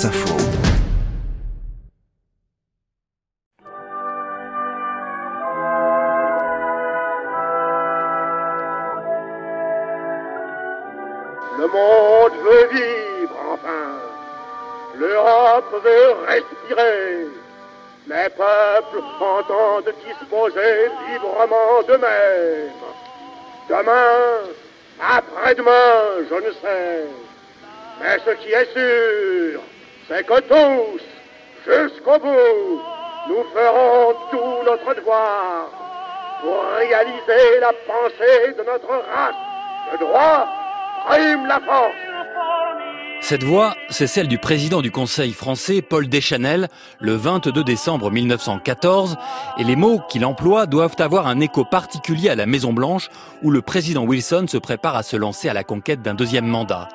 Le monde veut vivre enfin. L'Europe veut respirer. Les peuples entendent disposer librement d'eux-mêmes. Demain, après-demain, je ne sais. Mais ce qui est sûr, c'est que tous, jusqu'au bout, nous ferons tout notre devoir pour réaliser la pensée de notre race. Le droit prime la force. Cette voix, c'est celle du président du Conseil français, Paul Deschanel, le 22 décembre 1914, et les mots qu'il emploie doivent avoir un écho particulier à la Maison-Blanche, où le président Wilson se prépare à se lancer à la conquête d'un deuxième mandat.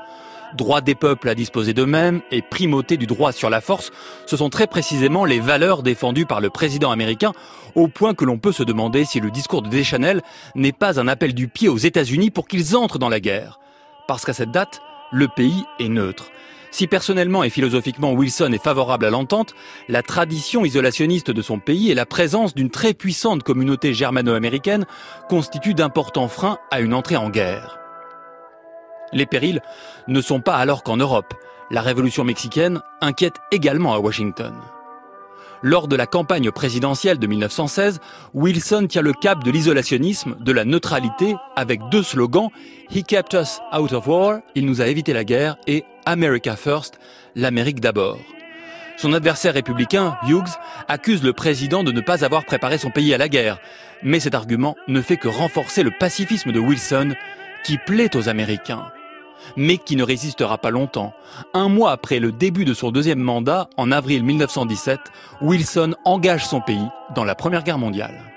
Droit des peuples à disposer d'eux-mêmes et primauté du droit sur la force, ce sont très précisément les valeurs défendues par le président américain, au point que l'on peut se demander si le discours de Deschanel n'est pas un appel du pied aux États-Unis pour qu'ils entrent dans la guerre. Parce qu'à cette date, le pays est neutre. Si personnellement et philosophiquement Wilson est favorable à l'entente, la tradition isolationniste de son pays et la présence d'une très puissante communauté germano-américaine constituent d'importants freins à une entrée en guerre. Les périls ne sont pas alors qu'en Europe. La révolution mexicaine inquiète également à Washington. Lors de la campagne présidentielle de 1916, Wilson tient le cap de l'isolationnisme, de la neutralité, avec deux slogans He kept us out of war, il nous a évité la guerre, et America first, l'Amérique d'abord. Son adversaire républicain, Hughes, accuse le président de ne pas avoir préparé son pays à la guerre, mais cet argument ne fait que renforcer le pacifisme de Wilson, qui plaît aux Américains mais qui ne résistera pas longtemps. Un mois après le début de son deuxième mandat, en avril 1917, Wilson engage son pays dans la Première Guerre mondiale.